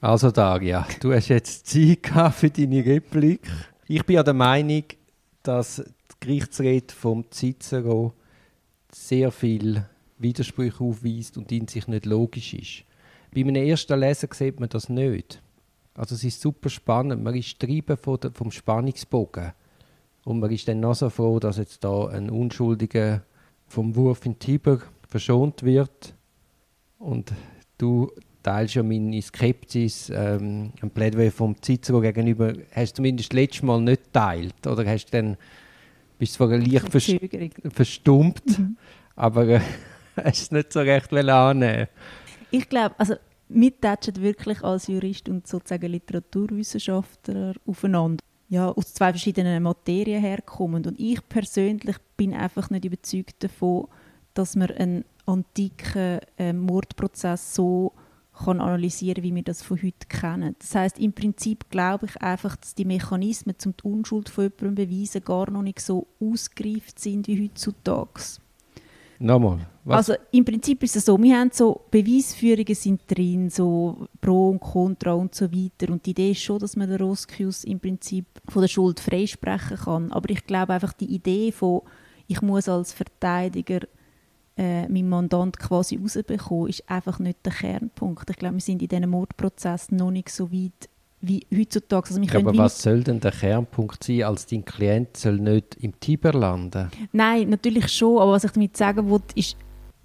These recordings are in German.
Also Daria, du hast jetzt Zeit für deine Replik. Ich bin ja der Meinung, dass die Gerichtsrede vom Cicero sehr viel Widersprüche aufweist und in sich nicht logisch ist. Bei einem ersten Lesen sieht man das nicht. Also es ist super spannend. Man ist getrieben vom Spannungsbogen. Und man ist dann noch so froh, dass jetzt da ein Unschuldiger vom Wurf in Tiber verschont wird. Und du teilst ja meine Skepsis, ähm, ein Plädoyer vom Cicero gegenüber, hast du zumindest das letzte Mal nicht geteilt. Oder hast dann, bist zwar leicht vers verstummt, mhm. aber äh, hast es nicht so recht annehmen Ich glaube, also wir touchen wirklich als Jurist und sozusagen Literaturwissenschaftler aufeinander. Ja, aus zwei verschiedenen Materien herkommen. Und ich persönlich bin einfach nicht überzeugt davon, dass man einen antiken äh, Mordprozess so kann analysieren, wie wir das von heute kennen. Das heißt, im Prinzip glaube ich einfach, dass die Mechanismen, um die Unschuld von jemandem beweisen, gar noch nicht so ausgereift sind wie heutzutage. Nochmal. Was? Also im Prinzip ist es so, wir haben so Beweisführungen sind drin, so Pro und Contra und so weiter. Und die Idee ist schon, dass man den Roskius im Prinzip von der Schuld freisprechen kann. Aber ich glaube einfach die Idee von, ich muss als Verteidiger äh, meinen Mandant quasi rausbekommen, ist einfach nicht der Kernpunkt. Ich glaube, wir sind in diesem Mordprozess noch nicht so weit wie heutzutage. Also ja, aber was soll denn der Kernpunkt sein, als dein Klient soll nicht im Tiber landen? Nein, natürlich schon, aber was ich damit sagen will, ist,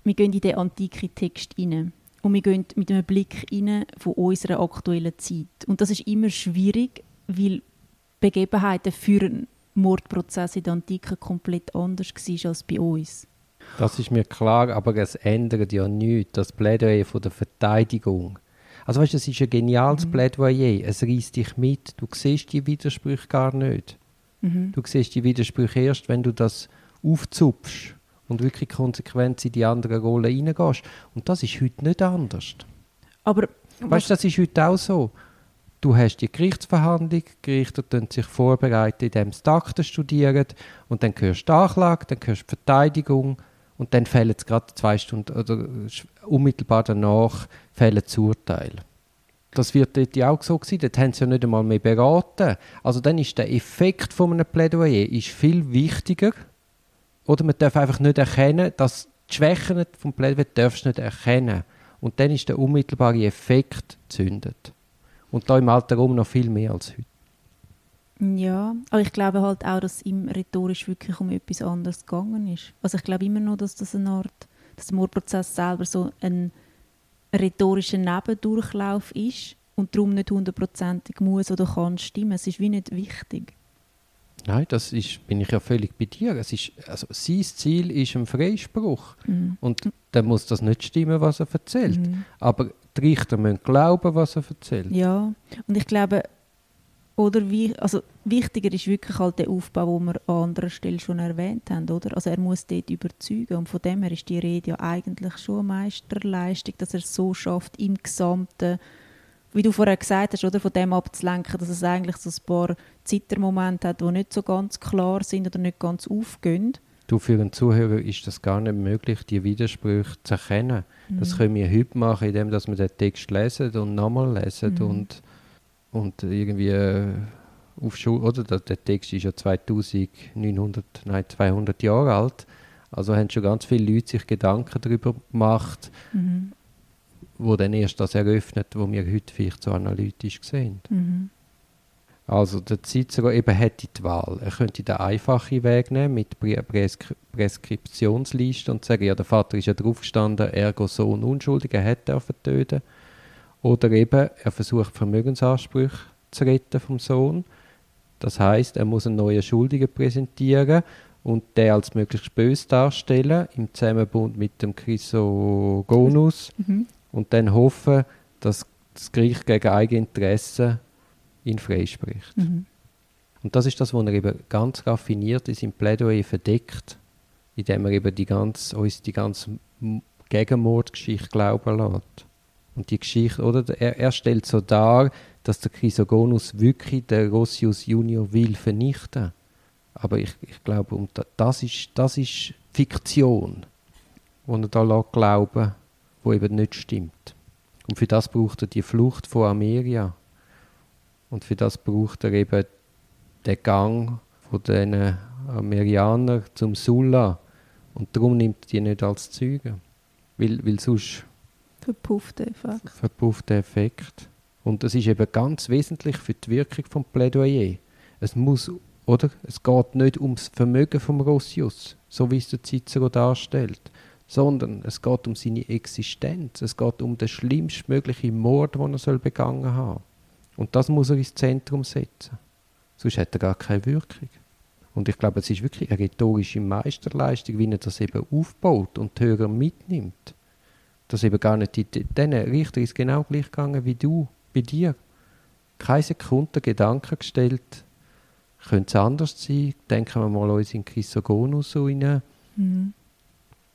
wir gehen in den antiken Text rein. Und wir gehen mit einem Blick rein von unserer aktuellen Zeit. Und das ist immer schwierig, weil Begebenheiten für einen Mordprozess in der Antike komplett anders waren als bei uns. Das ist mir klar, aber es ändert ja nichts. Das Plädoyer von der Verteidigung also weißt, es ist ein geniales mhm. Plädoyer. Es reißt dich mit. Du siehst die Widersprüche gar nicht. Mhm. Du siehst die Widersprüche erst, wenn du das aufzupfst und wirklich konsequent in die andere Rolle reingehst. Und das ist heute nicht anders. Aber weißt du, das ist heute auch so. Du hast die Gerichtsverhandlung, die Gerichte sich vorbereiten, indem sie Akten studieren und dann hörst du die Anklage, dann hörst du die Verteidigung und dann fällt es gerade zwei Stunden oder unmittelbar danach fällt das Urteil. Das wird dort ja auch so gewesen. Dort haben sie ja nicht einmal mehr beraten. Also dann ist der Effekt von einem Plädoyer ist viel wichtiger. Oder man darf einfach nicht erkennen, dass die Schwächen vom Plädoyer darfst nicht erkennen. Und dann ist der unmittelbare Effekt zündet. Und da im Alter rum noch viel mehr als heute. Ja, aber ich glaube halt auch, dass ihm rhetorisch wirklich um etwas anderes gegangen ist. Also ich glaube immer noch, dass das eine Art, dass der Mordprozess selber so ein rhetorischer Nebendurchlauf ist und darum nicht hundertprozentig muss oder kann stimmen. Es ist wie nicht wichtig. Nein, das ist, bin ich ja völlig bei dir. Es ist, also sein Ziel ist ein Freispruch. Mhm. Und dann muss das nicht stimmen, was er erzählt. Mhm. Aber die Richter müssen glauben, was er erzählt. Ja, und ich glaube, oder wie, also wichtiger ist wirklich halt der Aufbau, den wir an anderer Stelle schon erwähnt haben, oder? Also er muss dort überzeugen und von dem her ist die Rede ja eigentlich schon eine Meisterleistung, dass er es so schafft, im Gesamten, wie du vorher gesagt hast, oder, von dem abzulenken, dass es eigentlich so ein paar Zittermomente hat, die nicht so ganz klar sind oder nicht ganz aufgehen. Du, für einen Zuhörer ist das gar nicht möglich, die Widersprüche zu erkennen. Mhm. Das können wir heute machen, indem wir den Text lesen und nochmal lesen mhm. und und irgendwie äh, auf Schul oder der, der, Text ist ja 2900, nein 200 Jahre alt, also haben schon ganz viele Leute sich Gedanken darüber gemacht, mhm. wo dann erst das eröffnet, wo wir heute vielleicht so analytisch sehen. Mhm. Also der Cicero eben hätte die Wahl. Er könnte den einfachen Weg nehmen mit Präskri Preskriptionsliste und sagen, ja, der Vater ist ja draufgestanden, ergo Sohn unschuldig, er hätte er töten. Oder eben, er versucht Vermögensansprüche zu retten vom Sohn. Das heißt, er muss einen neuen Schuldigen präsentieren und den als möglichst böse darstellen im Zusammenbund mit dem Chrysogonus mhm. und dann hoffen, dass das Gericht gegen Eigeninteresse ihn freispricht. Mhm. Und das ist das, was er eben ganz raffiniert in seinem Plädoyer verdeckt, indem er eben die ganz, uns die ganze Gegenmordgeschichte glauben lässt. Und die Geschichte, oder? Er, er stellt so dar, dass der Chrysogonus wirklich den Rossius Junior will vernichten. Aber ich, ich glaube, um das, ist, das ist Fiktion, die er da glauben wo eben nicht stimmt. Und für das braucht er die Flucht von Ameria. Und für das braucht er eben den Gang von den Amerianern zum Sulla. Und darum nimmt er die nicht als Zeugen. Weil, weil sonst Verpufft Effekt. verpufft der Effekt. Und das ist eben ganz wesentlich für die Wirkung vom Plädoyer. Es muss, oder? Es geht nicht ums Vermögen vom Rossius, so wie es der Cicero darstellt, sondern es geht um seine Existenz. Es geht um den schlimmstmöglichen Mord, den er begangen haben. Und das muss er ins Zentrum setzen. Sonst hat er gar keine Wirkung. Und ich glaube, es ist wirklich eine rhetorische Meisterleistung, wie er das eben aufbaut und die Hörer mitnimmt. Dass eben gar nicht, die, diesen Richter ist genau gleich gegangen wie du, bei dir. Keine Sekunde Gedanken gestellt, könnte es anders sein, denken wir mal uns in Chrysogonus so rein. Mhm.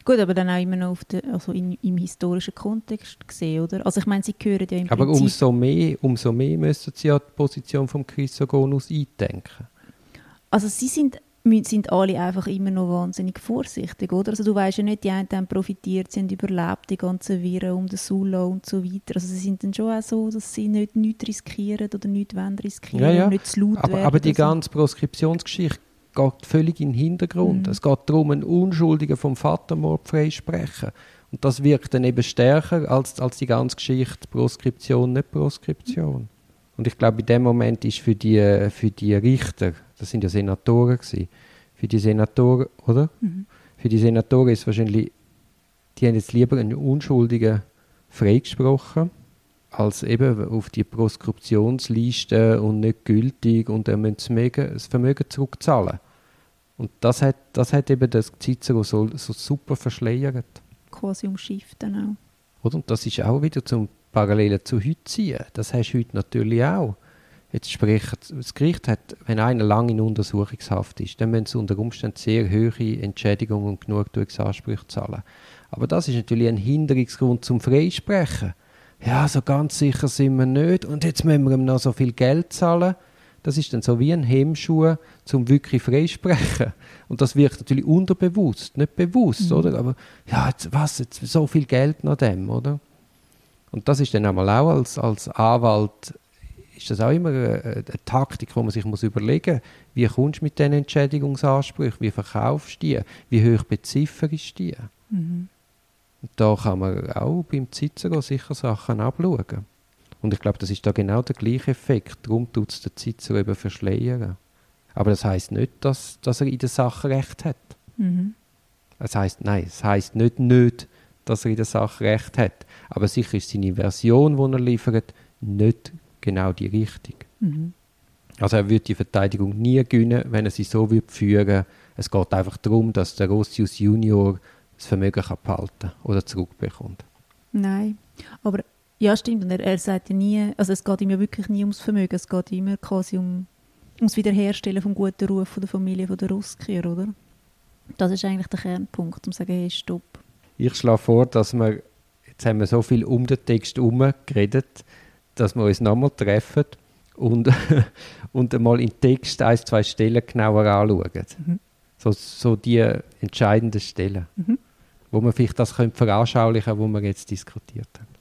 Gut, aber dann auch immer noch auf der, also in, im historischen Kontext gesehen, oder? Also ich meine, sie gehören ja im Aber Prinzip... umso mehr, umso mehr müssen sie ja die Position vom Chrysogonus eindenken. Also sie sind, sind alle einfach immer noch wahnsinnig vorsichtig, oder? Also du weißt ja nicht, die einen haben profitiert, sie haben überlebt, die ganzen Viren um den Sulla und so weiter. Also sie sind dann schon auch so, dass sie nicht nichts riskieren oder nichts wollen riskieren Ja, ja. nicht zu laut Aber, werden. aber die ganze Proskriptionsgeschichte geht völlig in den Hintergrund. Mhm. Es geht darum, einen Unschuldigen vom Vatermord freisprechen. Und das wirkt dann eben stärker als, als die ganze Geschichte Proskription, nicht Proskription. Und ich glaube, in dem Moment ist für die, für die Richter, das sind ja Senatoren gewesen, für die Senatoren, oder? Mhm. Für die Senatoren ist wahrscheinlich, die haben jetzt lieber einen Unschuldigen freigesprochen, als eben auf die Proskriptionsliste und nicht gültig und dann müssen das Vermögen zurückzahlen. Und das hat, das hat eben das Cicero so, so super verschleiert. Quasi umschifft dann auch. Oder? Und das ist auch wieder zum Parallelen zu heute ziehen. Das hast du heute natürlich auch. Jetzt spricht, das Gericht hat, wenn einer lange in Untersuchungshaft ist, dann müssen sie unter Umständen sehr hohe Entschädigungen und Genugtuungsansprüche zahlen. Aber das ist natürlich ein Hinderungsgrund zum Freisprechen. Ja, so ganz sicher sind wir nicht und jetzt müssen wir ihm noch so viel Geld zahlen. Das ist dann so wie ein Hemmschuh zum wirklich freisprechen. Und das wirkt natürlich unterbewusst, nicht bewusst, Mhm. oder? Aber ja, jetzt, was, jetzt so viel Geld nach dem, oder? Und das ist dann einmal auch als, als Anwalt, ist das auch immer eine, eine Taktik, wo man sich muss überlegen muss, wie kommst du mit diesen Entschädigungsansprüchen, wie verkaufst du die, wie hoch bezifferst du die? Mhm. Da kann man auch beim Cicero sicher Sachen abschauen. Und ich glaube, das ist da genau der gleiche Effekt. Darum tut es der Cicero eben verschleiern. Aber das heißt nicht, dass, dass er in der Sache Recht hat. Mhm. Es heißt nein, es heißt nicht nicht, dass er in der Sache Recht hat. Aber sicher ist seine Version, die er liefert, nicht genau die richtige. Mhm. Also er würde die Verteidigung nie gewinnen, wenn er sie so würde führen. Es geht einfach darum, dass der Rossius Junior das Vermögen kann behalten oder zurückbekommt. Nein, aber ja stimmt, und er, er sagt ja nie, also es geht ihm ja wirklich nie ums Vermögen, es geht immer quasi um ums Wiederherstellen vom guten Ruf von der Familie von der Ruskier, oder? Das ist eigentlich der Kernpunkt, um zu sagen, hey, stopp. Ich schlage vor, dass wir, jetzt haben wir so viel um den Text herum geredet, dass wir uns nochmal treffen und, und einmal in den Text ein, zwei Stellen genauer anschauen. Mhm. So, so die entscheidenden Stellen, Mhm. wo man vielleicht das könnte veranschaulichen könnte, was wir jetzt diskutiert haben.